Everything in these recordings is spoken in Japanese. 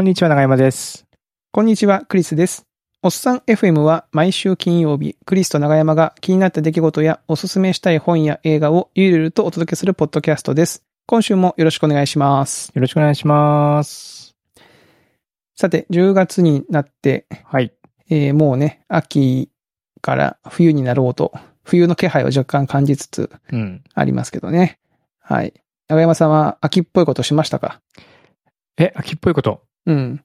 こんにちは、長山です。こんにちは、クリスです。おっさん FM は毎週金曜日、クリスと長山が気になった出来事やおすすめしたい本や映画をゆるゆるとお届けするポッドキャストです。今週もよろしくお願いします。よろしくお願いします。さて、10月になって、はい。えーもうね、秋から冬になろうと、冬の気配を若干感じつつうん。ありますけどね。はい。長山さんは秋っぽいことしましたか？え、秋っぽいこと。うん。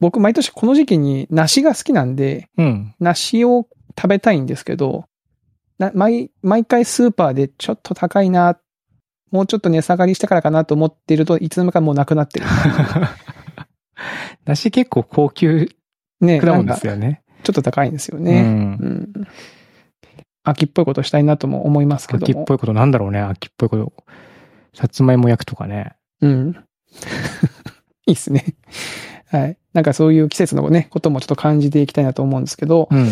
僕、毎年この時期に梨が好きなんで、うん。梨を食べたいんですけど、な毎、毎回スーパーでちょっと高いな、もうちょっと値下がりしてからかなと思っているといつの間にかもうなくなってる。梨結構高級ね、果物ですよね。っと高いんですようね。んう。ん。秋っぽいことしたいなとも思いますけども。秋っぽいことなんだろうね、秋っぽいこと。さつまいも焼くとかね。うん。いいっすね。はい。なんかそういう季節のね、こともちょっと感じていきたいなと思うんですけど、うん。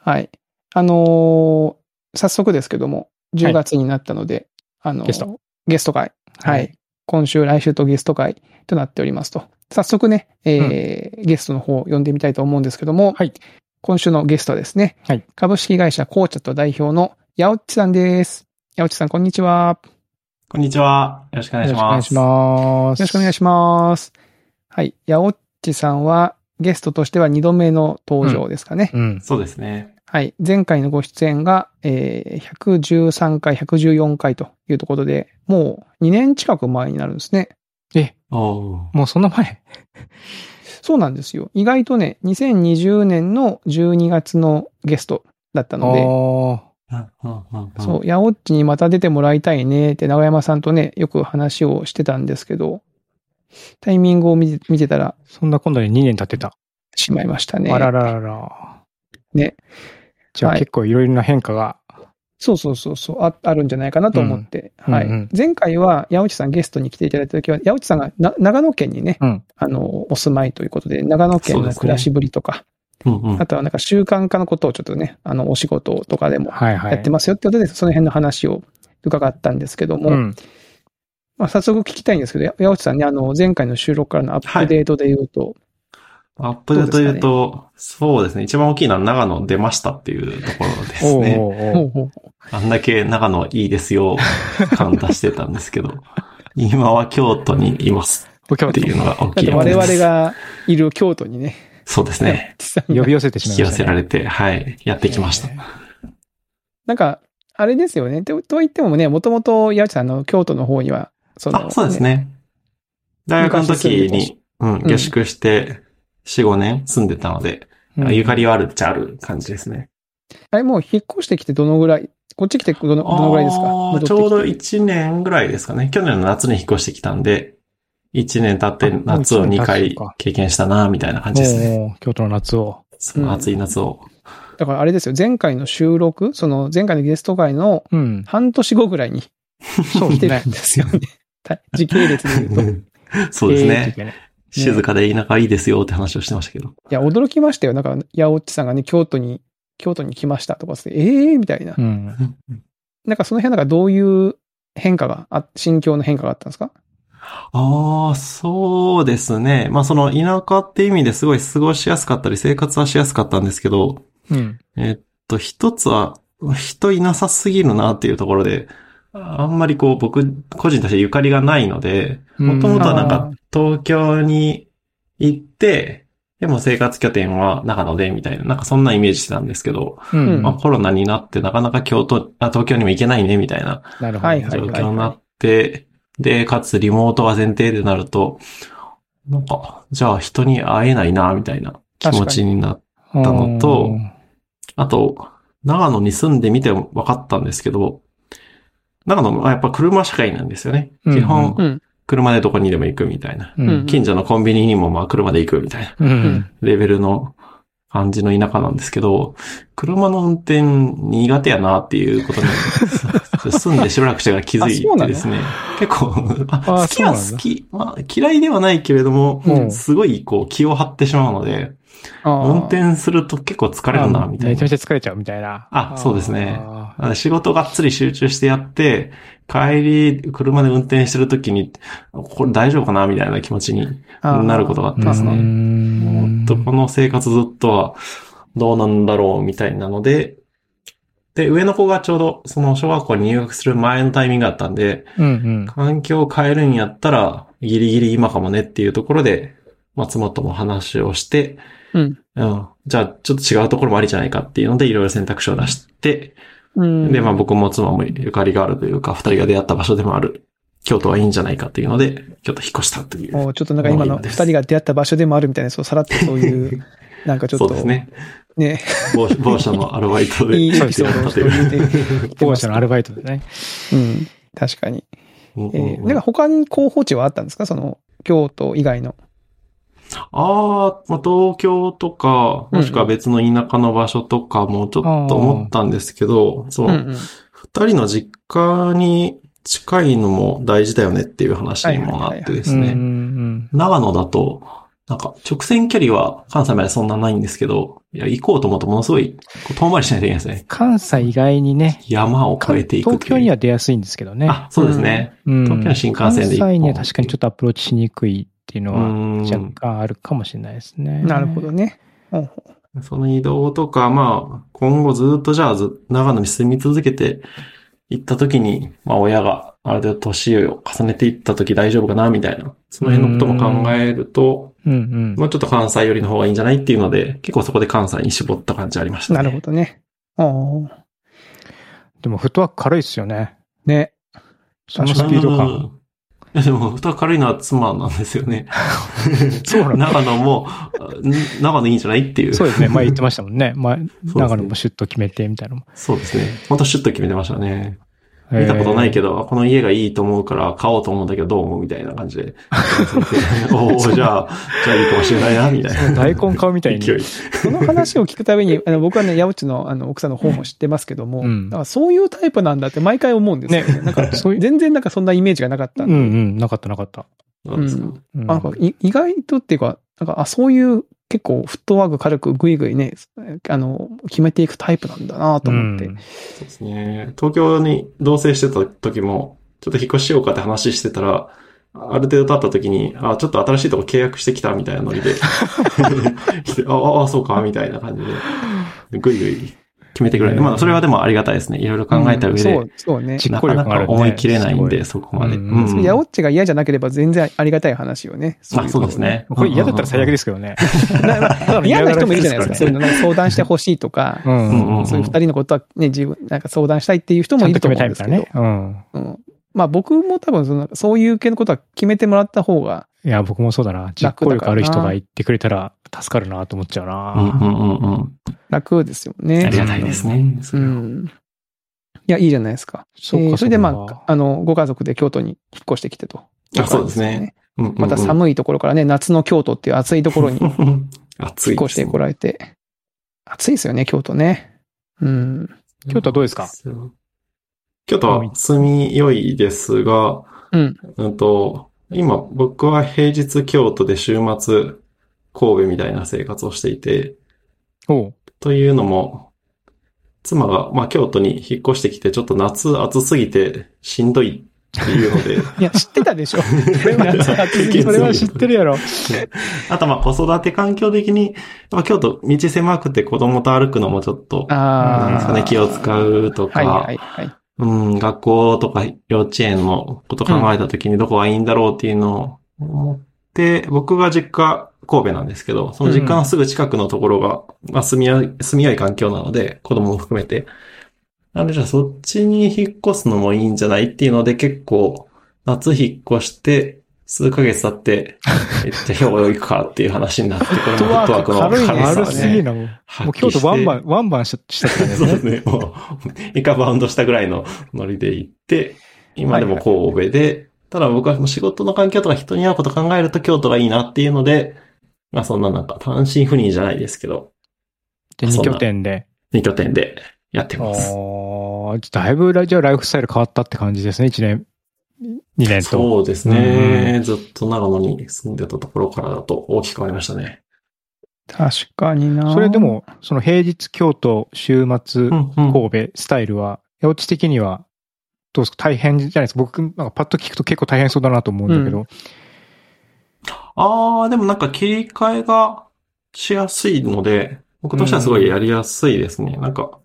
はい。あのー早速ですけども、10月になったので、あのーゲスト。ゲスト会。はい。。今週、来週とゲスト会となっておりますと。早速ね、えーゲストの方を呼んでみたいと思うんですけども、はい。今週のゲストはですね、はい株式会社コーチャット代表のヤオッチさんです。ヤオッチさん、こんにちは。こんにちは。よろしくお願いします。よろしくお願いします。よろしくお願いします。はい。ヤオッチさんは、ゲストとしては2度目の登場ですかね。うん。そうですね。はい。前回のご出演が、えー、113回、114回というところで、もう2年近く前になるんですね。え、もうそんな前？そうなんですよ。意外とね、2020年の12月のゲストだったので、おーうんうんうんうんそう、ヤオッチにまた出てもらいたいねって長山さんとね、よく話をしてたんですけど、タイミングを見て見てたらそんな今度で2年経ってた。しまいましたね。あらららら。ね。じゃあはい結構いろいろな変化が。そうそうそうそうあ、あるんじゃないかなと思って。はい。うんうんうん前回は、八内さんゲストに来ていただいたときは、八内さんがな長野県にね、うん。あの、お住まいということで、長野県の暮らしぶりとか、うんうんあとはなんか習慣化のことをちょっとね、あの、お仕事とかでもはいはい。やってますよってことで、その辺の話を伺ったんですけども、うん。まあ、早速聞きたいんですけど、八内さんね、あの、前回の収録からのアップデートで言うと、アップデートで言うと、そうですね。一番大きいのは長野出ましたっていうところですね。おうおあんだけ長野いいですよ、感出してたんですけど、今は京都にいますっていうのが大きいです。々がいる京都にね、そうですね。呼び寄せてしま引き寄いました、ね。せられて、はい、やってきました。なんか、あれですよね。とと言ってもね、もともと八内さんの京都の方には、そそうですね。大学の時に、うん、ん下宿して、4、5年住んでたので、うんゆかりはあるっちゃある感じですね。あれもう引っ越してきてどのぐらいこっち来てどのどのぐらいですか？ちょうど1年ぐらいですかね。去年の夏に引っ越してきたんで、1年経ってあ夏を2もう一年回経験したな、みたいな感じですね。京都の夏を。その暑い夏を。だからあれですよ、前回の収録、その前回のゲスト会のうん。半年後ぐらいに そう来てるん。ですよね。た時系列で言うと。い そうですえーね。静かで田舎いいですよって話をしてましたけど。や、驚きましたよ。なんか、ヤオッチさんがね、京都に、京都に来ましたとかって、ええー、みたいな。うん。なんかその辺なんかどういう変化があ、心境の変化があったんですか？ああ、そうですね。まあその田舎って意味ですごい過ごしやすかったり生活はしやすかったんですけど、うん。えっと、一つは、人いなさすぎるなっていうところで、あんまりこう僕個人としてゆかりがないので、もともとはなんあか東京に行って、でも生活拠点は長野でみたいな、なんかそんなイメージしてたんですけど、うん。まあコロナになってなかなか京都、あ東京にも行けないねみたいななるほど。はいはい状況になって、で、かつリモートが前提でなると、なんか、じゃあ人に会えないなみたいな気持ちになったのと、あと、長野に住んでみて分かったんですけど、長野はやっぱ車社会なんですよね。うん基本、うん。車でどこにでも行くみたいな。近所のコンビニにもまあ車で行くみたいなうん。レベルの感じの田舎なんですけど、車の運転苦手やなっていうことに、住んでしばらくしてから気づいてですね。結構、好きは好き、まあ嫌いではないけれども、うんすごいこう気を張ってしまうので、運転すると結構疲れるな、みたいな。めちゃめちゃ疲れちゃうみたいな。あ、そうですね。仕事がっつり集中してやって、帰り、車で運転してるときに、これ大丈夫かなみたいな気持ちになることがあったんですね。んもっとこの生活ずっとはどうなんだろうみたいなので、で、上の子がちょうどその小学校に入学する前のタイミングだったんで、うんうん。環境を変えるんやったら、ギリギリ今かもねっていうところで、まあ、妻とも話をして、うん。うん。じゃあ、ちょっと違うところもありじゃないかっていうので、いろいろ選択肢を出して、うん。で、まあ僕も妻もゆかりがあるというか、二人が出会った場所でもある、京都はいいんじゃないかっていうので、京都引っ越したという。もうちょっとなんか今の二人が出会った場所でもあるみたいな、そう、さらっとそういう、なんかちょっと、そうですね。ね、某某社のアルバイトで。いいエピソードを出会ったといて当社のアルバイトでね。うん。確かに。えー、うんなんか他に候補地はあったんですか？その、京都以外の。ああ、まあ、東京とか、もしくは別の田舎の場所とかもちょっと思ったんですけど、そう、うんうん。二人の実家に近いのも大事だよねっていう話にもなってですね。長野だと、なんか直線距離は関西までそんなないんですけど、いや、行こうと思うとものすごい遠回りしないといけないですね。関西以外にね、山を越えていく東京には出やすいんですけどね。あ、そうですね。うん東京の新幹線で一本関西には確かにちょっとアプローチしにくいっていうのはうん若干あるかもしれないですね。なるほどね。うんその移動とか、まあ、今後ずっとじゃあず、長野に住み続けて行った時に、まあ親がある程度年を重ねていった時大丈夫かな、みたいな。その辺のことも考えると、うんうん。もうちょっと関西寄りの方がいいんじゃないっていうので、結構そこで関西に絞った感じありましたね。なるほどね。でもフットワーク軽いですよね。ね。そのスピードうん感。いやでも、蓋軽いのは妻なんですよね。そうなんだ長野も、ん長野いいんじゃないっていう。そうですね。前言ってましたもんね。前、ね長野もシュッと決めてみたいな。そうですね。ほんとシュッと決めてましたね。見たことないけど、この家がいいと思うから買おうと思うんだけどどう思うみたいな感じで。おおじゃあ、じゃあいいかもしれないな、みたいな。大根買うみたいに。勢い。その話を聞くたびに、あの僕はね、八内のあの奥さんの方も知ってますけども、うんだからそういうタイプなんだって毎回思うんですよね。なんか、そういう全然なんかそんなイメージがなかったんで。うんうん。なかったなかった。なんですかうんあなんかい意外とっていうか、なんか、あ、そういう結構フットワーク軽くぐいぐいね、あの、決めていくタイプなんだなと思って。うんそうですね。東京に同棲してた時も、ちょっと引っ越ししようかって話してたら、ある程度経った時に、あ、ちょっと新しいとこ契約してきたみたいなノリで、ああ、そうか、みたいな感じで、ぐいぐい決めてくれる。まあ、それはでもありがたいですね。いろいろ考えた上で、そう、そうね。実なかなか思い切れないんで、そこまで。うんうんヤオッチが嫌じゃなければ全然ありがたい話よね。あ、そうです。ね。これ嫌だったら最悪ですけどね。嫌な人もいるじゃないですか。そういうの。の、なんか相談してほしいとか、うんうんうんそういう二人のことはね、自分、なんか相談したいっていう人もいるとと決めたい思うんですけどみたいなね。。うん。うんまあ僕も多分その、そういう系のことは決めてもらった方が、いや、僕もそうだな。実行力ある人が言ってくれたら助かるなと思っちゃうな。うんうんうんうん。楽ですよあねり。がたいですね。そうん。いや、いいじゃないですか。そうかえーそれでまあ、あの、ご家族で京都に引っ越してきてと。あそうですね。また寒いところからね、夏の京都っていう暑いところに引 暑いですねっ越してこられて。暑いですよね、京都ね。うん。京都はどうですか？京都は住み良いですが、うん。うんと、今僕は平日京都で週末神戸みたいな生活をしていて、おうというのも、妻が、まあ、京都に引っ越してきて、ちょっと夏暑すぎてしんどいっていうので、いや、知ってたでしょ。それはそれは知ってるやろ。あとまあ子育て環境的に、まあ、京都道狭くて子供と歩くのもちょっと、ああ。なんですかね、気を使うとか、はいはいはい。うん、学校とか幼稚園のこと考えた時にどこがいいんだろうっていうのを思って、僕が実家神戸なんですけど、その実家のすぐ近くのところが、まあ住みや、住みやい環境なので、子供も含めて。なんでじゃあそっちに引っ越すのもいいんじゃないっていうので結構、夏引っ越して、数ヶ月経って、えじゃあ兵庫行くかっていう話になって、これもフットワークの軽いね軽。すぎるな、もう。もう京都ワンバン、ワンバンししたって感じそうですすね。もう、一回バウンドしたぐらいのノリで行って、今でも神戸で、ただ僕はもう仕事の環境とか人に会うこと考えると京都がいいなっていうので、まあそんななんか単身赴任じゃないですけど、で、二拠点で。二拠点でやってます。ああ、だいぶラじゃあライフスタイル変わったって感じですね、一年、二年と。そうですね。ずっと長野に住んでたところからだと大きく変わりましたね。確かになそれで、も、その平日京都、週末うんうん神戸スタイルは、八落ち的には、どうですか？大変じゃないですか？僕、なんかパッと聞くと結構大変そうだなと思うんだけど。ああ、でもなんか切り替えがしやすいので、僕としてはすごいやりやすいですね。なんか、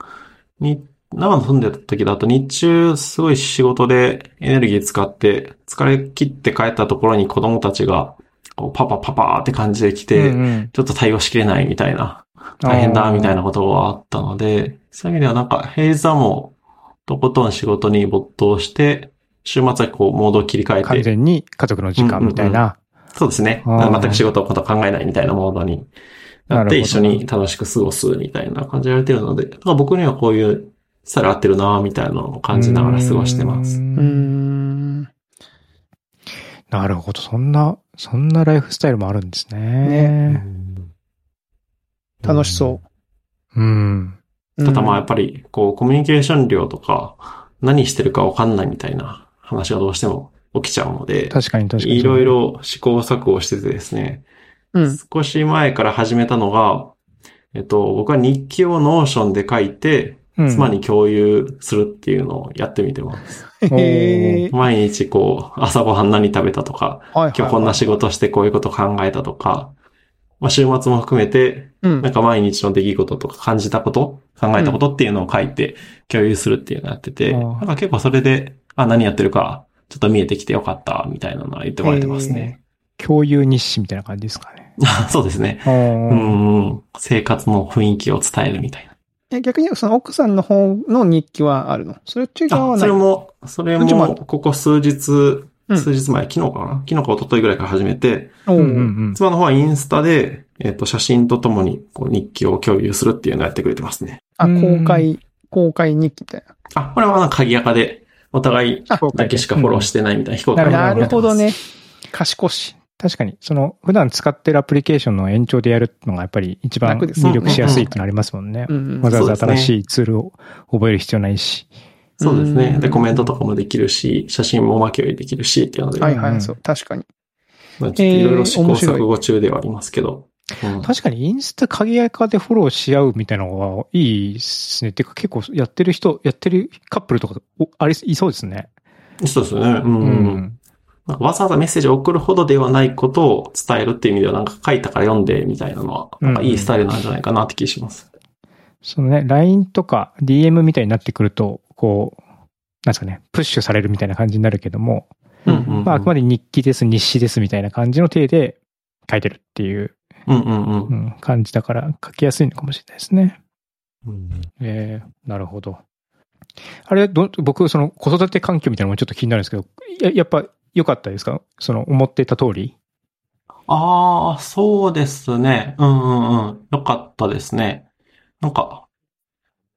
に、長野住んでた時だと日中すごい仕事でエネルギー使って疲れ切って帰ったところに子供たちがこうパパパパーって感じで来て、うんうん。ちょっと対応しきれないみたいな、大変だみたいなことがあったので、そういう意味ではなんか平日はもうとことん仕事に没頭して、週末はこうモードを切り替えて、完全に家族の時間みたいな。そうですね。全く仕事のこと考えないみたいなモードになって一緒に楽しく過ごすみたいな感じでやれてるので、僕にはこういうスタイル合ってるなみたいなのを感じながら過ごしてます。うんん。なるほど。そんな、そんなライフスタイルもあるんですね。楽しそう。うん。ただまあやっぱぱり、こう、コミュニケーション量とか、何してるかわかんないみたいな話がどうしても起きちゃうので、確かに確かに。いろいろ試行錯誤しててですね、うん。少し前から始めたのが、えっと、僕は日記を Notion で書いて、うん、妻に共有するっていうのをやってみてます。へえ。毎日こう、朝ごはん何食べたとか、はい今日こんな仕事してこういうこと考えたとか、まあ、週末も含めて、うんなんか毎日の出来事とか感じたこと、考えたことっていうのを書いて共有するっていうのをやってて、うんなんか結構それで、あ、何やってるか、ちょっと見えてきてよかった、みたいなのは言ってもらえてますね。共有日誌みたいな感じですかね。そうですね。ううんんうん。生活の雰囲気を伝えるみたいな。え、逆にその奥さんの方の日記はあるの？それっち側はあ、ない？それも、それもここ数日、うん数日前、昨日かな？昨日か一昨日ぐらいから始めて、おーうんうんうん。妻の方はインスタで、えっ、と、写真とともにこう日記を共有するっていうのをやってくれてますね。あ、うん公開、公開日記みたいあ、これはなんか鍵垢で、お互いあだけしかフォローしてないみたいな非公開な。なるほどなるほどね。賢し。確かに、その、普段使ってるアプリケーションの延長でやるのがやっぱり一番入力しやすいってなりますもんねう。んわざわざ新しいツールを覚える必要ないし。そうですね。うんで、コメントとかもできるし、写真も巻き追いできるしっていうので、はいはい、うんそう。確かに。まあちょっといろいろ試行錯誤中ではありますけど。うん確かにインスタ鍵垢でフォローし合うみたいなのはいいですね。てか結構やってる人、やってるカップルとかおあり、いそうですね。そうですね。うん。うん。なんかわざわざメッセージを送るほどではないことを伝えるっていう意味では、なんか書いたから読んでみたいなのは、なんかいいスタイルなんじゃないかなって気します。そのね、LINE とか DM みたいになってくると、こう、なんですかね、プッシュされるみたいな感じになるけども、うんうんまああくまで日記です、日誌ですみたいな感じの体で書いてるっていう、うんうんうんう。ん、感じだから書きやすいのかもしれないですね。うんええなるほど。あれ、ど、僕、その子育て環境みたいなのもちょっと気になるんですけど、ややっぱ良かったですか？その思っていた通り？ああ、そうですね。うんうんうん。よかったですね。なんか、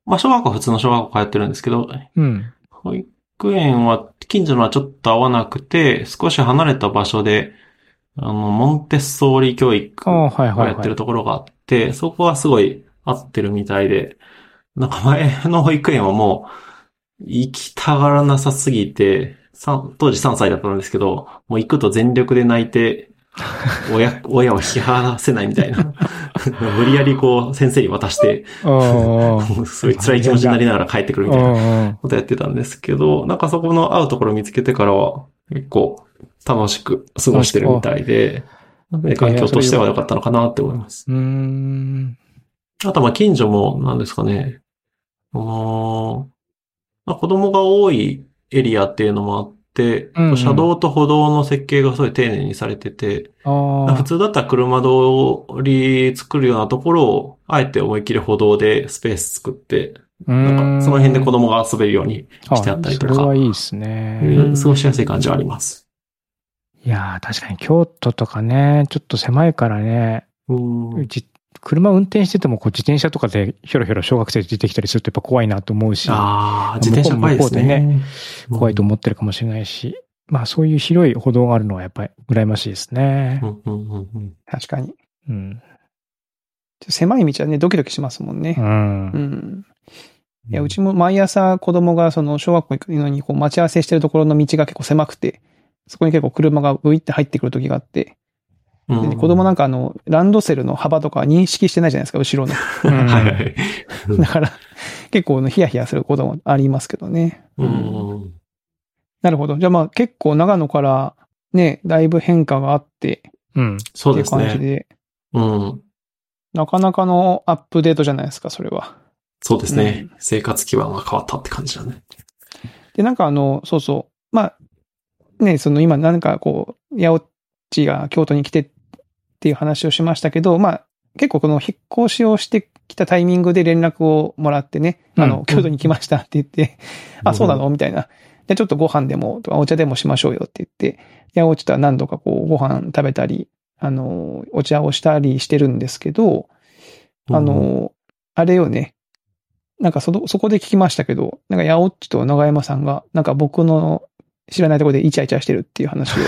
まあ、小学校は普通の小学校通ってるんですけど、うん。保育園は近所のはちょっと合わなくて、少し離れた場所で、あの、モンテッソーリ教育をやってはいはい。るところがあって、そこはすごい合ってるみたいで、なんか前の保育園はもう、行きたがらなさすぎて、当時3歳だったんですけど、もう行くと全力で泣いて、親、親を引き離せないみたいな。無理やりこう、先生に渡して、ああ。すごい辛い気持ちになりながら帰ってくるみたいなあことやってたんですけど、なんかそこの会うところを見つけてからは、結構楽しく過ごしてるみたいで、で環境としては良かったのかなって思います。うーん。あと、ま、近所も、なんですかね。あのーまあ、子供が多いエリアっていうのもあって、うんうん車道と歩道の設計がすごい丁寧にされてて。普通だったら車通り作るようなところを、あえて思いっきり歩道でスペース作って、なんかその辺で子供が遊べるようにしてあったりとかあそれはいいですね。過ごしやすい感じはあります。いやー、確かに京都とかね、ちょっと狭いからね、うんじ車運転しててもこう自転車とかでひょろひょろ小学生出てきたりするとやっぱ怖いなと思うし、ああ、自転車怖いですね。向こうで怖いと思ってるかもしれないし、まあそういう広い歩道があるのはやっぱり羨ましいですねう。んうんうんうん確かに。うん。狭い道はね、ドキドキしますもんう。ね。うんん。いや、うんうちも毎朝子供がその小学校行くのにこう待ち合わせしてるところの道が結構狭くて、そこに結構車がブイって入ってくる時があって、うんで子供なんかあの、ランドセルの幅とか認識してないじゃないですか、後ろの。うんはいはい。だから、結構ヒヤヒヤすることもありますけどね。うん。なるほど。じゃあまあ結構長野からね、だいぶ変化があって、うん。そうっていう感じですね。で、うん。なかなかのアップデートじゃないですか、それは。そうですね。生活基盤が変わったって感じだね。で、なんかあの、そうそう。まあ、ね、その今なんかこう、八百地が京都に来てっていう話をしましたけど、まあ、結構この引っ越しをしてきたタイミングで連絡をもらってね、あの、うん。京都に来ましたって言って、あ、そうなの？みたいな。で、ちょっとご飯でも、お茶でもしましょうよって言って、八百地とは何度かこう、ご飯食べたり、あの、お茶をしたりしてるんですけど、あの、あれよね。なんかその、そこで聞きましたけど、なんか、ヤオッチと長山さんが、なんか僕の知らないところでイチャイチャしてるっていう話を、ちょ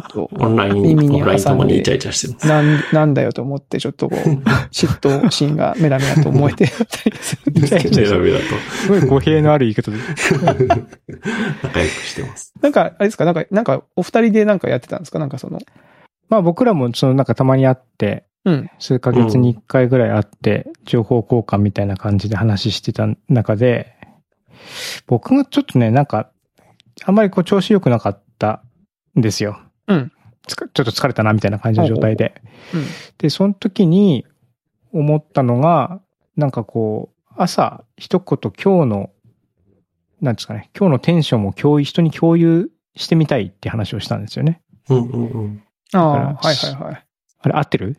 っと、オンライン、耳にオンラインともにイチャ挟んで、イチャしてます。なん、なんだよと思って、ちょっとこう、嫉妬心がメラメラと燃えてたりするんですけど、ダメだすごい語弊のある言い方で。と。仲良くしてます。なんか、あれですか？なんか、なんか、お二人でなんかやってたんですか？なんかその、まあ僕らもそのなんかたまに会って、うん。数ヶ月に一回ぐらい会って、情報交換みたいな感じで話してた中で、僕がちょっとね、なんか、あんまりこう調子良くなかったんですよ。うん。つかちょっと疲れたなみたいな感じの状態で。うん。で、その時に思ったのが、なんかこう、朝一言今日の、なんですかね、今日のテンションを共有、人に共有してみたいって話をしたんですよね。うんうんうん。ああ、だはいはいはい。あれ合ってる？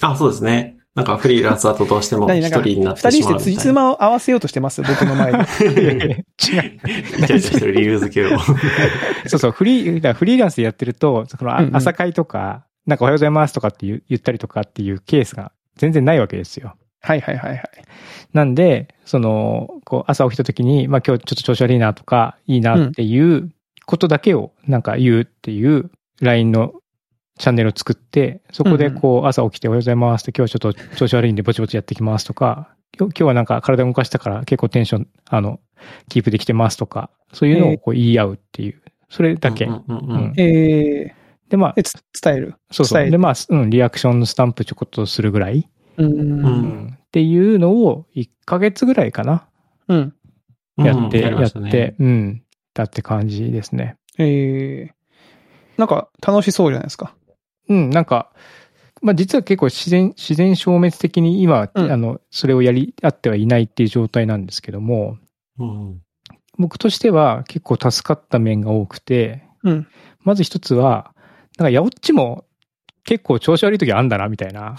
あ、そうですね。なんかフリーランスだとどうしても一人になっ二てしまうみたいな。人してつじつまを合わせようとしてます？僕の前で。違う。イチャイチャしてる理由付けを。そうそう、フリー、フリーランスでやってると、そのあうんうん朝会とか、なんかおはようございますとかって言ったりとかっていうケースが全然ないわけですよ。はいはいはいはい。なんで、その、こう朝起きた時に、まあ今日ちょっと調子悪いなとか、いいなっていうことだけをなんか言うっていう LINE のチャンネルを作って、そこでこう朝起きておはようございますって今日はちょっと調子悪いんでぼちぼちやってきますとか、今日今日はなんか体動かしたから結構テンション、あの、キープできてますとか、そういうのをこう言い合うっていう、それだけ。うんうんうんうんえで、まあ伝える？そうそう。伝えるで、まあ、うん、リアクションのスタンプちょこっとするぐらい。う。うんんっていうのを1ヶ月ぐらいかな。うん。やって、うんりやって、うん。だって感じですね。えー、なんか楽しそうじゃないですか。うん、なんか、まあ実は結構自然、自然消滅的に今、うんあの、それをやり合ってはいないっていう状態なんですけども、うん僕としては結構助かった面が多くて、うん。まず一つは、なんか、やおっちも結構調子悪い時あんだな、みたいな。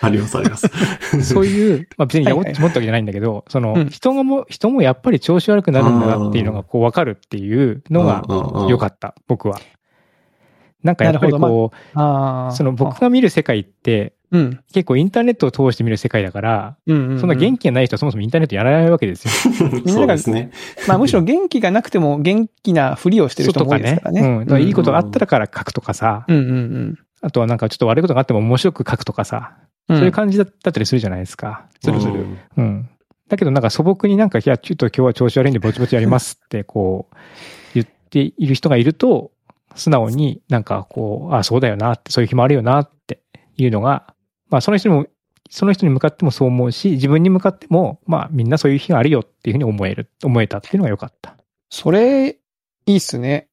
ありますあります。そういう、まあ別にやおっはいち持ったわけじゃないんだけど、その、うん人がも、人もやっぱり調子悪くなるんだなっていうのがこうわかるっていうのが良かっった、僕は。なんかやっぱりこああ。う、その僕が見る世界ってうん。結構インターネットを通して見る世界だから、うんうんうん。そんな元気がない人はそもそもインターネットやらないわけですよ。みんながそうですね。まあむしろ元気がなくても元気なふりをしてる人も多いですからね。うん。だからいいことがあったらから書くとかさ、うんうんあとはなんかちょっと悪いことがあっても面白く書くとかさ、うん。そういう感じだったりするじゃないですか。するするうんうん。だけどなんか素朴になんか、いや、ちょっと今日は調子悪いんでぼちぼちやりますって、こう、言っている人がいると、素直になんかこう、あそうだよなって、そういう日もあるよなっていうのが、まあその人にも、その人に向かってもそう思うし、自分に向かっても、まあみんなそういう日があるよっていうふうに思える、思えたっていうのが良かった。それ、いいっすね。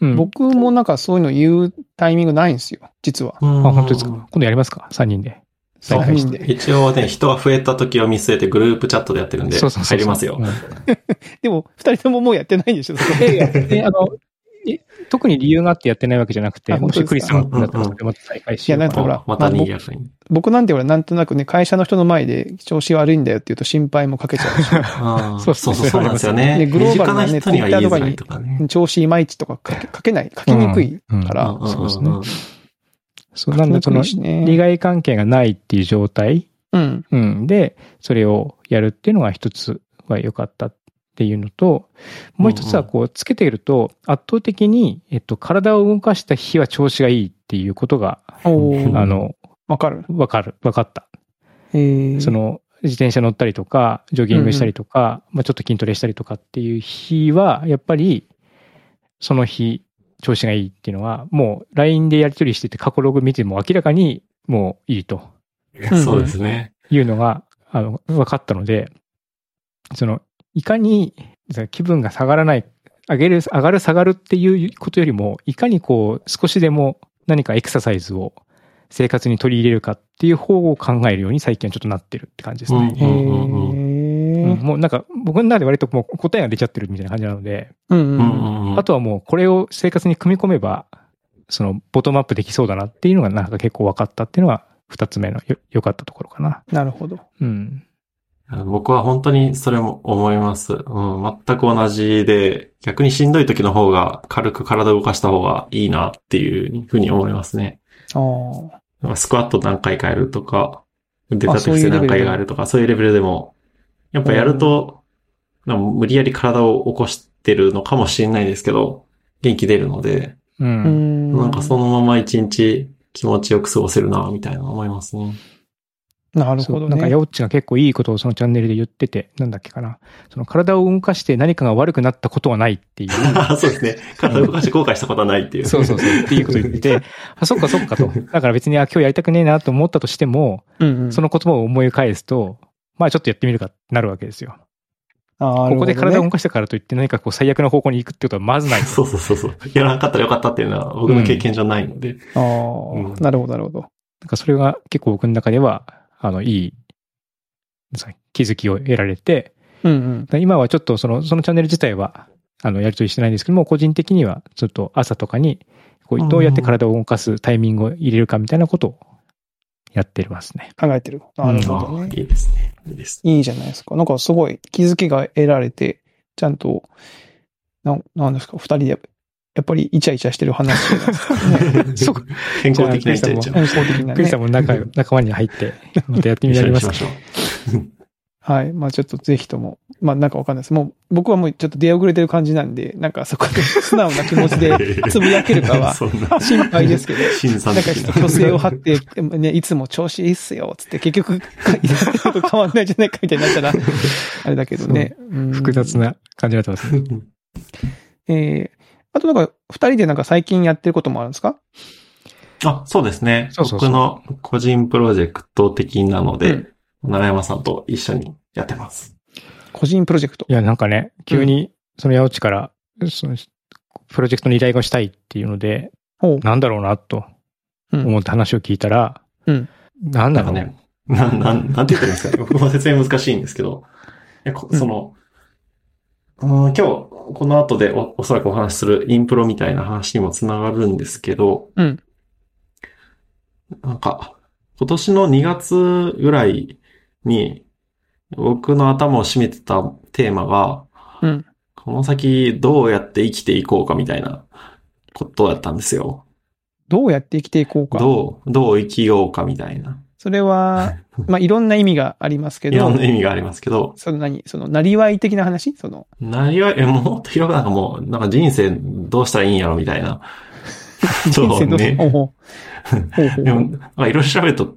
うん。僕もなんかそういうの言うタイミングないんですよ、実は。あ、本当ですか？今度やりますか ?3 人で。そう3人で。一応ね、人が増えた時を見据えてグループチャットでやってるんで、入りますよう。ん でも、二人とももうやってないんでしょ、いやいやであの、え特に理由があってやってないわけじゃなくて、あもしクリスさんだったらうんうんまた再開しようかいやなんかほらまた賑やかに。僕なんて俺なんとなくね、会社の人の前で調子悪いんだよって言うと心配もかけちゃうし。そそううそうそうそうなんですよねね。グローバルなね身近な人には言いづらいとかね。調子いまいちとか書けない、書きにくいから。うんうんうんそうですねそう、なんでその利害関係がないっていう状態、うん。うん、で、それをやるっていうのが一つは良かったっていうのと、もう一つはこう、つけていると、圧倒的に、えっと、体を動かした日は調子がいいっていうことが、あの、わかる。わかる、わかった。えーそ、の、自転車乗ったりとか、ジョギングしたりとか、まあちょっと筋トレしたりとかっていう日は、やっぱり、その日調子がいいっていうのは、もう LINE でやり取りしてて過去ログ見ても明らかにもういいとうんそうですね。いうのが、あの、分かったので、その、いかに気分が下がらない、上げる、上がる下がるっていうことよりも、いかにこう、少しでも何かエクササイズを生活に取り入れるかっていう方を考えるように最近はちょっとなってるって感じですね。へうんうんうんうんーもうなんか、僕の中で割ともう答えが出ちゃってるみたいな感じなので、うんううんんうんうんあとはもうこれを生活に組み込めば、そのボトムアップできそうだなっていうのがなんか結構分かったっていうのが二つ目のよ良かったところかな。なるほど。うん。僕は本当にそれも思います。うん、全く同じで、逆にしんどい時の方が軽く体を動かした方がいいなっていうふうに思いますね。あスクワット何回かやるとか、腕あ立て伏せ何回かやるとか、そういうレベルでも、やっぱやると、無理やり体を起こしてるのかもしれないですけど、元気出るので、う。うんん。なんかそのまま一日気持ちよく過ごせるな、みたいな思いますね。なるほどね。なんか、ヤオッチが結構いいことをそのチャンネルで言ってて、なんだっけかな。その体を動かして何かが悪くなったことはないっていう。そうですね。体を動かして後悔したことはないっていう。そうそうそう。っていうことを言ってて、あ、そっかそっかと。だから別に、あ、今日やりたくねえなと思ったとしても、うんうん。その言葉を思い返すと、まあちょっとやってみるかってなるわけですよ。あーここで体を動なかしたからといって何かこう最悪な方向に行くってことはまずない。そうそうそうそう。やらなかったらよかったっていうのは僕の経験じゃないので。るほどねああ、うんなるほど、なるほど。なんかそれが結構僕の中では、あの、いい、気づきを得られて、うんうん。で今はちょっとその、そのチャンネル自体は、あの、やりとりしてないんですけども、個人的にはちょっと朝とかに、こう、どうやって体を動かすタイミングを入れるかみたいなことをやってますね。考えてる。なるほどね。ああいいですね。いいです。いいじゃないですか。なんかすごい気づきが得られて、ちゃんと、ななんですか、二人でやっぱりイチャイチャしてる話なんですかね。健康的な一日を健康的なねクリスさ。んも仲良仲間に入って、またやってみられますか一緒にしましょう。はい。まあちょっとぜひとも、まあなんかわかんないです。もう僕はもうちょっと出遅れてる感じなんで、なんかそこで 素直な気持ちで つぶやけるかは心配ですけど。なんか。虚勢を張って、ね、いつも調子いいっすよ、つって結局、と変わんないじゃないかみたいになったら、あれだけどね。うん複雑。な感じになってますね。えー、あとなんか、二人でなんか最近やってることもあるんですか？あ、そうですね。そうそうそう僕の個人プロジェクト的なので、奈良山さんと一緒にやってます。個人プロジェクト？い。や、なんかね、急に、その八百地から、その、プロジェクトの依頼がしたいっていうので、ほう。なんだろうな、とうん思って話を聞いたら、うんなんだろうね。ななん、なん、て言ったらいいんですか？ね。僕も説明難しいんですけど、いやその、うん今日、この後でおおそらくお話しするインプロみたいな話にもつながるんですけど、うんなんか、今年の2月ぐらいに、僕の頭を占めてたテーマが、うん。この先どうやって生きていこうかみたいなことだったんですよ。どうやって生きていこうか？どう、どう生きようかみたいな。それは、まあ、いろんな意味がありますけいろんどな、意味がありますけど、その何その、なりわい的な話？その、なりわい、え、もっと広くなんかもう、なんか人生どうしたらいいんやろみたいな。そうね。ほうほう。でも、いろいろ調べると、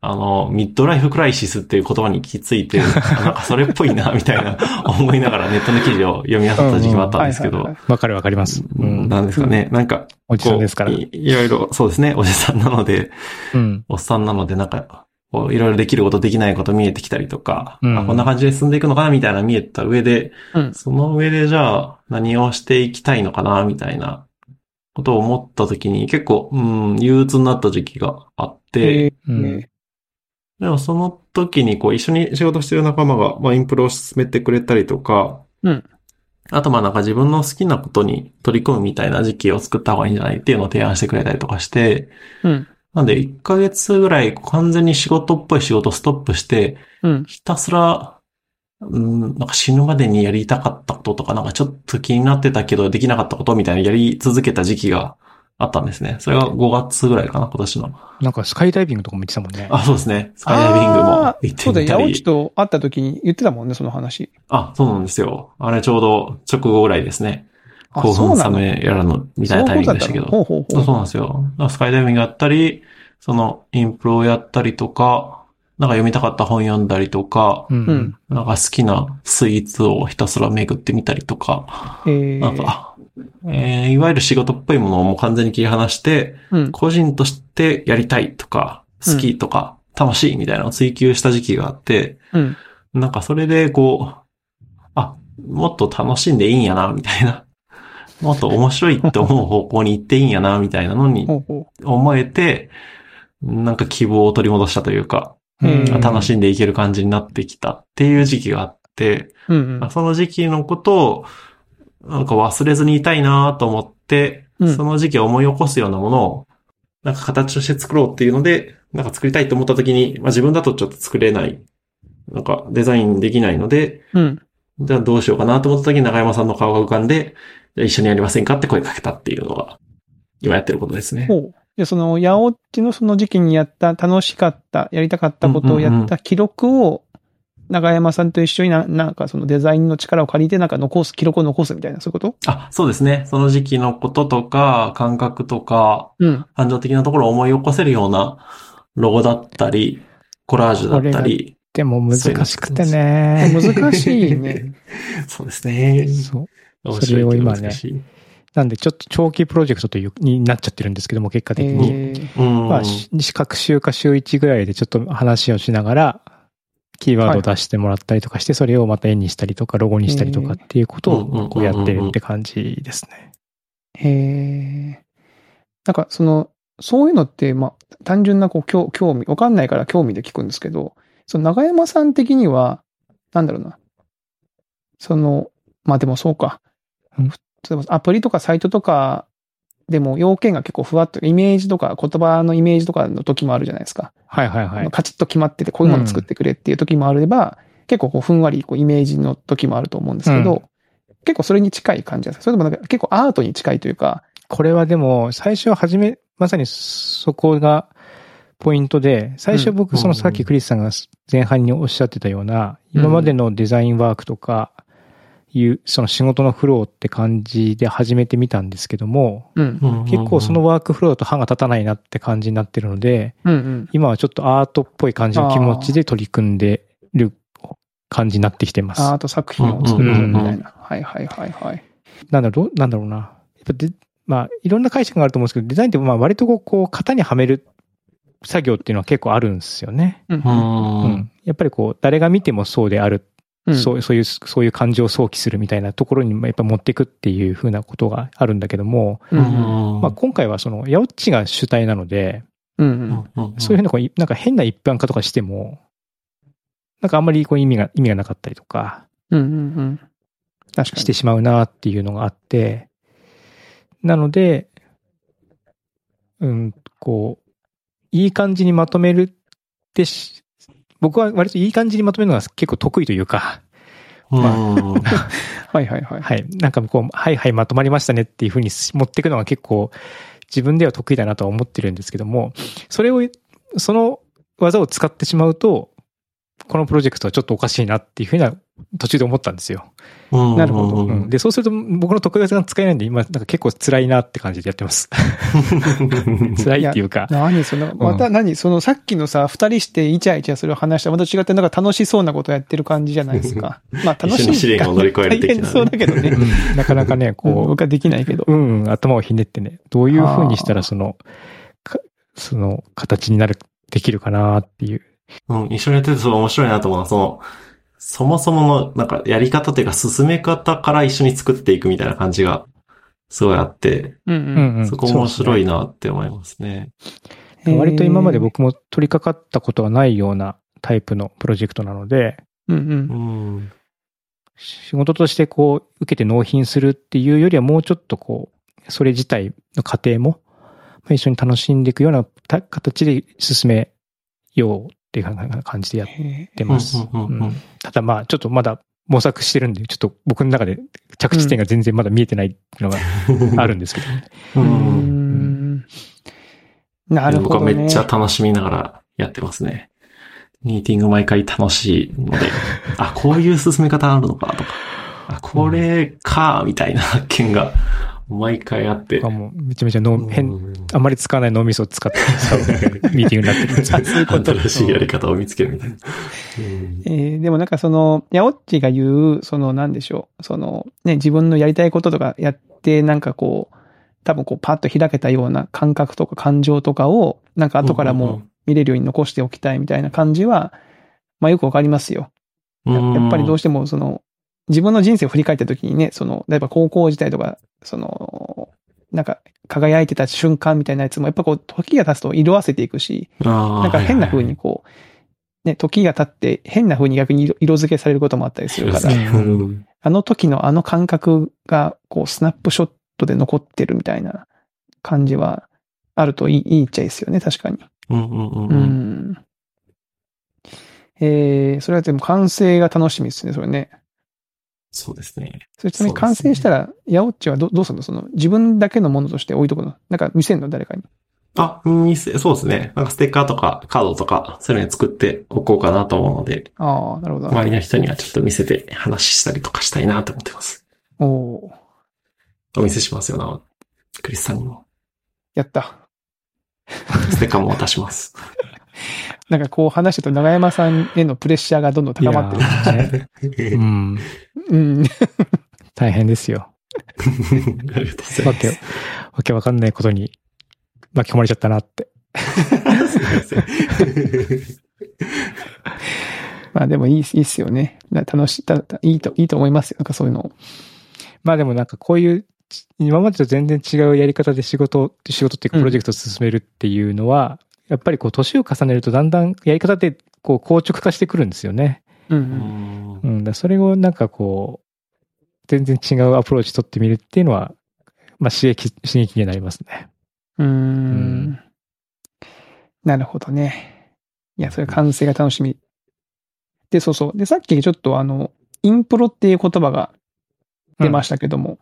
あの、ミッドライフクライシスっていう言葉に行き着いて、あなんかそれっぽいな、みたいな 思いながらネットの記事を読み漁った時期もあったんですけどはいはい、わかるわかります。ううんん。なんですかね、なんか、おじさんですから。いいろいろ、そうですね、おじさんなので、うん。おっさんなので、なんか、こういろいろできることできないこと見えてきたりとか、うんあこんな感じで進んでいくのかなみたいな見えた上で、うんその上でじゃあ何をしていきたいのかなみたいなことを思った時に結構、うん、憂鬱になった時期があって、えうんーでもその時にこう一緒に仕事してる仲間が、まあインプロを進めてくれたりとか、うんあとまあなんか自分の好きなことに取り組むみたいな時期を作った方がいいんじゃないっていうのを提案してくれたりとかして、うん。なんで、1ヶ月ぐらい完全に仕事っぽい仕事をストップして、うん。ひたすら、うん、なんか死ぬまでにやりたかったこととか、なんかちょっと気になってたけどできなかったことみたいなやり続けた時期があったんですね。それが5月ぐらいかな、今年の。なんかスカイダイビングとかも言ってたもんね。あ、そうですね。スカイダイビングも行ってみそうだ、た八百地り。と会った時に言ってたもんね、その話。あ、そうなんですよ。あれちょうど直後ぐらいですね。あ興奮冷めやらの、みたいなタイミングでしたけど。そう。そうなんですよ。スカイダイビングやったり、そのインプロをやったりとか、なんか読みたかった本読んだりとか、ううんん。なんか好きなスイーツをひたすら巡ってみたりとか、えーなんか、えーいわゆる仕事っぽいものをもう完全に切り離して、うん。個人としてやりたいとか、好きとか、楽しいみたいなのを追求した時期があって、うん。なんかそれでこう、あ、もっと楽しんでいいんやな、みたいな。もっと面白いって思う方向に行っていいんやな、みたいなのに思えて、なんか希望を取り戻したというか、うん楽しんでいける感じになってきたっていう時期があって、う。うんうん。その時期のことを、なんか忘れずにいたいなと思って、うんその時期を思い起こすようなものを、なんか形として作ろうっていうので、なんか作りたいと思った時に、まあ自分だとちょっと作れない、なんかデザインできないので、うん。じゃあどうしようかなと思った時に中山さんの顔が浮かんで、じゃあ一緒にやりませんかって声かけたっていうのが、今やってることですね。ほう。で、その、ヤオッチのその時期にやった、楽しかった、やりたかったことをやった記録を、長山さんと一緒にな、なんかそのデザインの力を借りて、なんか残す、記録を残すみたいな、そういうこと？あ、そうですね。その時期のこととか、感覚とか、うん。感情的なところを思い起こせるようなロゴだったり、コラージュだったり。でも難しくてね。難しいね。そうですね。そう。それを今ねなんでちょっと長期プロジェクトという、になっちゃってるんですけども、結果的に。まあ、し各週か週1ぐらいでちょっと話をしながら、キーワードを出してもらったりとかして、それをまた絵にしたりとか、ロゴにしたりとかっていうことをこうやってるって感じですね。へえ。なんか、その、そういうのって、まあ、単純なこう、興興味、わかんないから興味で聞くんですけど、その長山さん的には、なんだろうな。その、まあでもそうか。うん例えばアプリとかサイトとかでも要件が結構ふわっと、イメージとか言葉のイメージとかの時もあるじゃないですか。はいはいはい。カチッと決まってて、こういうもの作ってくれっていう時もあれば、結構こうふんわりこうイメージの時もあると思うんですけど、うん結構それに近い感じなんですかそれともなんか結構アートに近いというか、これはでも、最初は初め、まさにそこがポイントで、最初僕、うんそのさっきクリスさんが前半におっしゃってたような、今までのデザインワークとか、いう、その仕事のフローって感じで始めてみたんですけども、うん。うん結構その、ワークフローと歯が立たないなって感じになってるので、うんうん。今はちょっとアートっぽい感じの気持ちで取り組んでる感じになってきてます。アート作品を作るみたいうんうんうんな。はいはいはいはい。なんだろう、なんだろうな。やっぱで、まあ、いろんな解釈があると思うんですけど、デザインってまあ割とこう、型にはめる作業っていうのは結構あるんですよね。うんう。うんん。やっぱりこう、誰が見てもそうである、うんそうそういう、そういう感情を想起するみたいなところにやっぱ持っていくっていうふうなことがあるんだけども、う。うんん。まあ今回はその、ヤオッチが主体なので、うんうん。うんそういうふうなこう、なんか変な一般化とかしても、なんかあんまりこう意味が、意味がなかったりとかうんうんうん。確かに。してしまうなっていうのがあって、なので、うん、こう、いい感じにまとめるってし、僕は割といい感じにまとめるのが結構得意というか、うん はいはいはい。はい。なんかこう、はいはいまとまりましたねっていうふうに持っていくのが結構自分では得意だなとは思ってるんですけども、それを、その技を使ってしまうと、このプロジェクトはちょっとおかしいなっていうふうな途中で思ったんですよ。なるほどうんうん、で、そうすると僕の特別が使えないんで、今なんか結構辛いなって感じでやってます。辛いっていうか。何その、また何そのさっきのさ、二人してイチャイチャする話とはまた違って、なんか楽しそうなことやってる感じじゃないですか。まあ楽しい。一緒に試練を乗り越える的なね大変そうだけどね。うんなかなかね、こう、こ僕はできないけど。う、うん、うん頭をひねってね、どういうふうにしたらその、かその形になる、できるかなっていう。うん、一緒にやっててすごい面白いなと思うのは、その、そもそもの、なんか、やり方というか、進め方から一緒に作っていくみたいな感じが、すごいあって、うんううん。んうんそこ面白いなって思いますね。すね割と今まで僕も取り掛かったことがないようなタイプのプロジェクトなので、うんう。うんん。仕事としてこう、受けて納品するっていうよりはもうちょっとこう、それ自体の過程も、まあ一緒に楽しんでいくようなた形で進めようっていう感じでやっへてます。ただまあ、ちょっとまだ模索してるんで、ちょっと僕の中で着地点が全然まだ見えてないのがあるんですけどううん ん。なるほど、ね。僕はめっちゃ楽しみながらやってますね。ミーティング毎回楽しいので、あ、こういう進め方あるのかとか、あ、これか、みたいな発見が毎回あって。あもうめちゃめちゃ脳、変、うんあんまり使わない脳みそを使って ミーティングになってるん。そういうこと新しいやり方を見つけるみたいな。うんえーでもなんかその、ヤオッチが言う、そのなんでしょう、そのね、自分のやりたいこととかやっってなんかこう、多分こうパッと開けたような感覚とか感情とかを、なんか後からも見れるように残しておきたいみたいな感じは、まあよくわかりますよ。ややっぱりどうしてもその、自分の人生を振り返った時にね、その、例えば高校時代とか、その、なんか輝いてた瞬間みたいなやつも、やっぱこう、時が経つと色あせていくし、なんか変な風にこう、ね、時が経って変な風に逆に色付けされることもあったりするから、あの時のあの感覚が、こう、スナップショットで残ってるみたいな感じはあるといい、いいっちゃいいですよね、確かに。うんうんうん。うんえー、それはでも完成が楽しみですね、それね。そうですね。それちなみに完成したら、ヤオッチはどどうするの？その、自分だけのものとして置いとくの？なんか見せんの？誰かに。あ、見せ、そうですね。なんかステッカーとかカードとか、そういうの作っておこうかなと思うので。ああ、なるほど。周りの人にはちょっと見せて話したりとかしたいなと思ってます。おお。お見せしますよな。クリスさんにも。やった。ステッカーも渡します。なんかこう話してると長山さんへのプレッシャーがどんどん高まってるんですね。うん。うん。大変ですよ。ありがとうございます。わけ、わけわかんないことに巻き込まれちゃったなって。すみません。まあでもいい、いいっすよね。楽しい、いいと、いいと思いますよ。なんかそういうのまあでもなんかこういう、今までと全然違うやり方で仕事、仕事っていうかプロジェクトを進めるっていうのは、やっぱりこう、年を重ねるとだんだんやり方でこう、硬直化してくるんですよね。うん、うん。うん。それをなんかこう、全然違うアプローチ取ってみるっていうのは、まあ刺激、刺激になりますね。うん。なるほどね。いや、それ完成が楽しみ。で、そうそう。で、さっきちょっとあの、インプロっていう言葉が出ましたけども、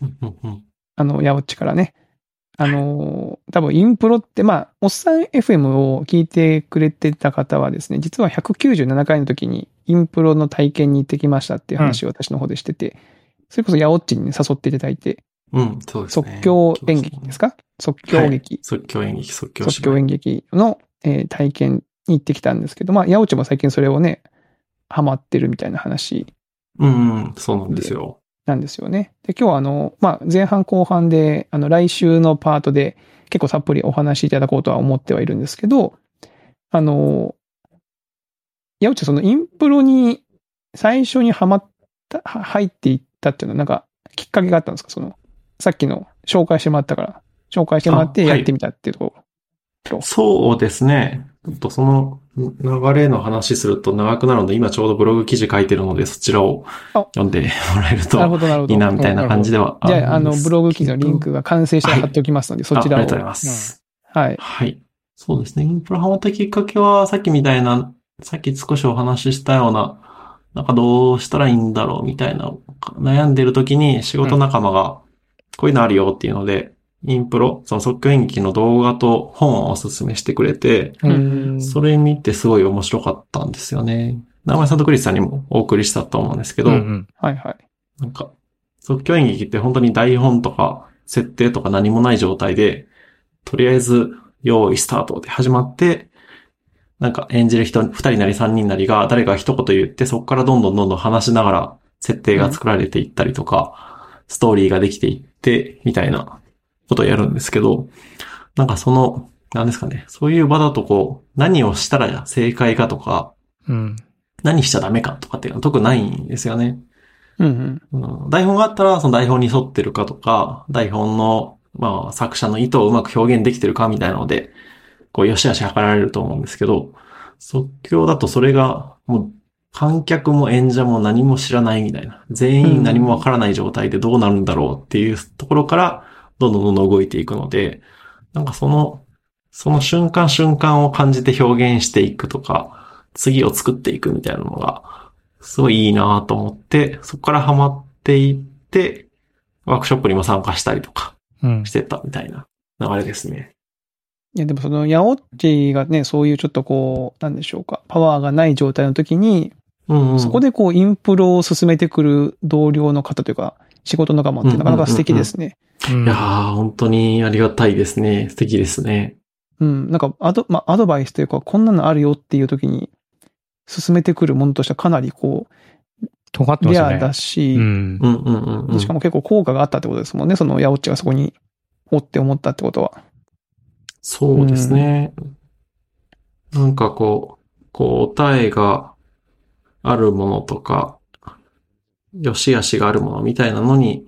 うん、あの、ヤオッチからね。あの、多分インプロって、まあ、おっさん FM を聞いてくれてた方はですね、実は197回の時にインプロの体験に行ってきましたっていう話を私の方でしてて、うん、それこそヤオッチに、ね、誘っていただいて、うん、そうですね。即興演劇ですか？即興劇、はい、即興演劇、即興即興演劇の、えー、体験に行ってきたんですけど、まあ、ヤオチも最近それをね、ハマってるみたいな話。うん、そうなんですよ。なんですよね。で、今日はあの、まあ、前半後半で、あの、来週のパートで結構たっぷりお話しいただこうとは思ってはいるんですけど、あの、やうちそのインプロに最初にはまった、入っていったっていうのはなんかきっかけがあったんですか？その、さっきの紹介してもらったから、紹介してもらってやってみたっていうところ。はい、そうですね。ちょっとその流れの話すると長くなるので、今ちょうどブログ記事書いてるので、そちらを読んでもらえるといいな、みたいな感じではじゃあ、あの、ブログ記事のリンクが完成したら貼っておきますので、そちらを。ありがとうございます。はい。はい。そうですね。インプラハマったきっかけは、さっきみたいな、さっき少しお話ししたような、なんかどうしたらいいんだろうみたいな、悩んでる時に仕事仲間が、こういうのあるよっていうので、インプロ、その即興演劇の動画と本をおすすめしてくれて、それ見てすごい面白かったんですよね。名前さんとクリスさんにもお送りしたと思うんですけど、うんうん、はいはい。なんか、即興演劇って本当に台本とか設定とか何もない状態で、とりあえず用意スタートで始まって、なんか演じる人、二人なり三人なりが誰か一言言って、そこからどんどんどんどん話しながら設定が作られていったりとか、うん、ストーリーができていって、みたいなことをやるんですけど、なんかその、なんですかね、そういう場だとこう、何をしたら正解かとか、うん、何しちゃダメかとかっていうのは特にないんですよね。うんうん、台本があったら、その台本に沿ってるかとか、台本の、まあ、作者の意図をうまく表現できてるかみたいなので、こう、よしあし測られると思うんですけど、即興だとそれが、もう、観客も演者も何も知らないみたいな、全員何もわからない状態でどうなるんだろうっていうところから、どんどんどんどん動いていくので、なんかその、その瞬間瞬間を感じて表現していくとか、次を作っていくみたいなのが、すごいいいなと思って、そこからハマっていって、ワークショップにも参加したりとか、してたみたいな流れですね。うん、いや、でもその、ヤオッチがね、そういうちょっとこう、なんでしょうか、パワーがない状態の時に、うんうん、そこでこう、インプロを進めてくる同僚の方というか、仕事仲間ってなかなか素敵ですね。いやー、本当にありがたいですね。素敵ですね。うん。なんか、アド、まあ、アドバイスというか、こんなのあるよっていう時に、進めてくるものとしてはかなりこう、レ尖ってますよね。アだし、うん。うんうんうんうん。しかも結構効果があったってことですもんね。そのヤオッチがそこに、おって思ったってことは。そうですね。なんかこう、こう、答えがあるものとか、良し悪しがあるものみたいなのに、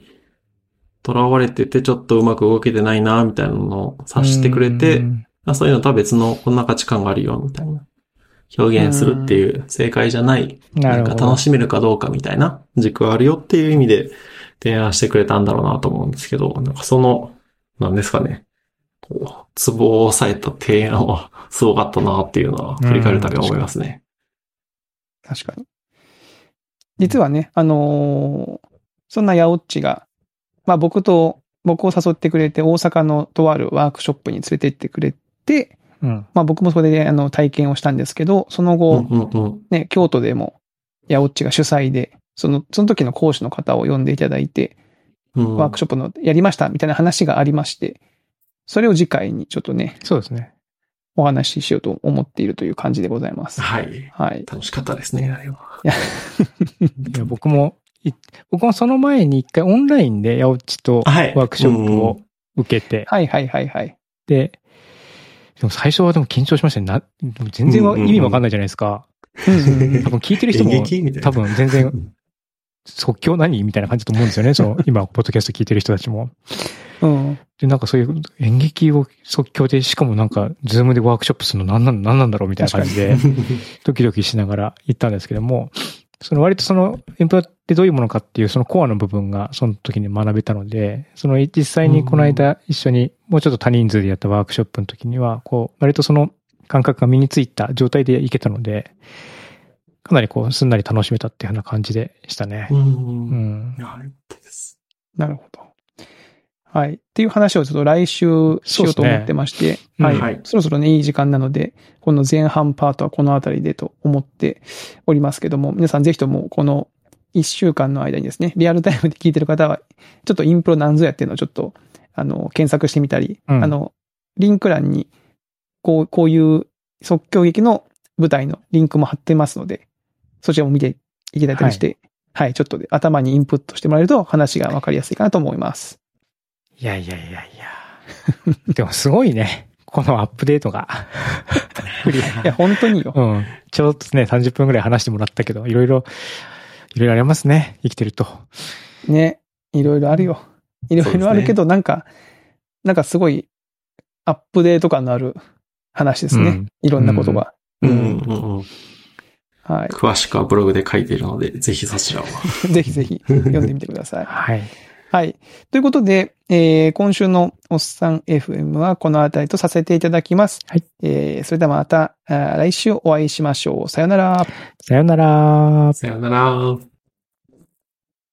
囚われててちょっとうまく動けてないな、みたいなのを察してくれて、うんあそういうのとは別のこんな価値観があるよ、みたいな。表現するっていう正解じゃない、なんか。楽しめるかどうかみたいな軸はあるよっていう意味で提案してくれたんだろうなと思うんですけど、なんかその、なんですかね。こう、ツボを押さえた提案はすごかったなっていうのは振り返るたび思いますね。確かに。実はね、あのーそんなヤオッチが、まあ僕と、僕を誘ってくれて大阪のとあるワークショップに連れて行ってくれて、うん。まあ僕もそれであの体験をしたんですけど、そのうん後、うんうん。ね、京都でもヤオッチが主催で、その、その時の講師の方を呼んでいただいて、うんワークショップのやりましたみたいな話がありまして、それを次回にちょっとね、そうですね。お話ししようと思っているという感じでございます。はい。はい。楽しかったですね、あれは。いや、僕も、い僕もその前に一回オンラインでヤオッチとワはいークショップを受けて、はいはいはいはい。で、でも最初はでも緊張しましたね。な全然意味わかんないじゃないですか。うんうんうん多分聞いてる人も。多分全然即興何？みたいな感じだと思うんですよね。その今、ポッドキャスト聞いてる人たちも。うん。で、なんかそういう演劇を即興で、しかもなんか、 Zoom でワークショップするの何なん何なんだろうみたいな感じで、ドキドキしながら行ったんですけども、その割とその、インプロってどういうものかっていうそのコアの部分がその時に学べたので、その実際にこの間一緒にもうちょっと多人数でやったワークショップの時には、こう、割とその感覚が身についた状態で行けたので、かなりこう、すんなり楽しめたっていうような感じでしたねう。。うんんい。や、よかったです。なるほど。はい。っていう話をちょっと来週しようと思ってまして、うんはい、はいそろそろね、いい時間なので、この前半パートはこのあたりでと思っておりますけども、皆さんぜひともこの1週間の間にですね、リアルタイムで聞いてる方は、ちょっとインプロなんぞやっていうのをちょっと、あの、検索してみたり、うん。あの、リンク欄に、こう、こういう即興劇の舞台のリンクも貼ってますので、そちらも見ていただいたりして、はい、ちょっとで頭にインプットしてもらえると話がわかりやすいかなと思います。いやいやいやいや。でもすごいね。このアップデートが。いや、本当によ。うん。ちょっとね、30分くらい話してもらったけど、いろいろ、いろいろありますね。生きてると。ね。いろいろあるよ。いろいろあるけど、なんか、なんかすごい、アップデート感のある話ですね。うんいろんなことが。うんうんうん。は詳しくはブログで書いているので、ぜひそちらを。い。ぜひぜひ読んでみてください。はい。はい。ということで、えー今週のおっさん FM はこの辺りとさせていただきます。はい。えーそれではまた、来週お会いしましょう。さよなら。さよなら。さよなら。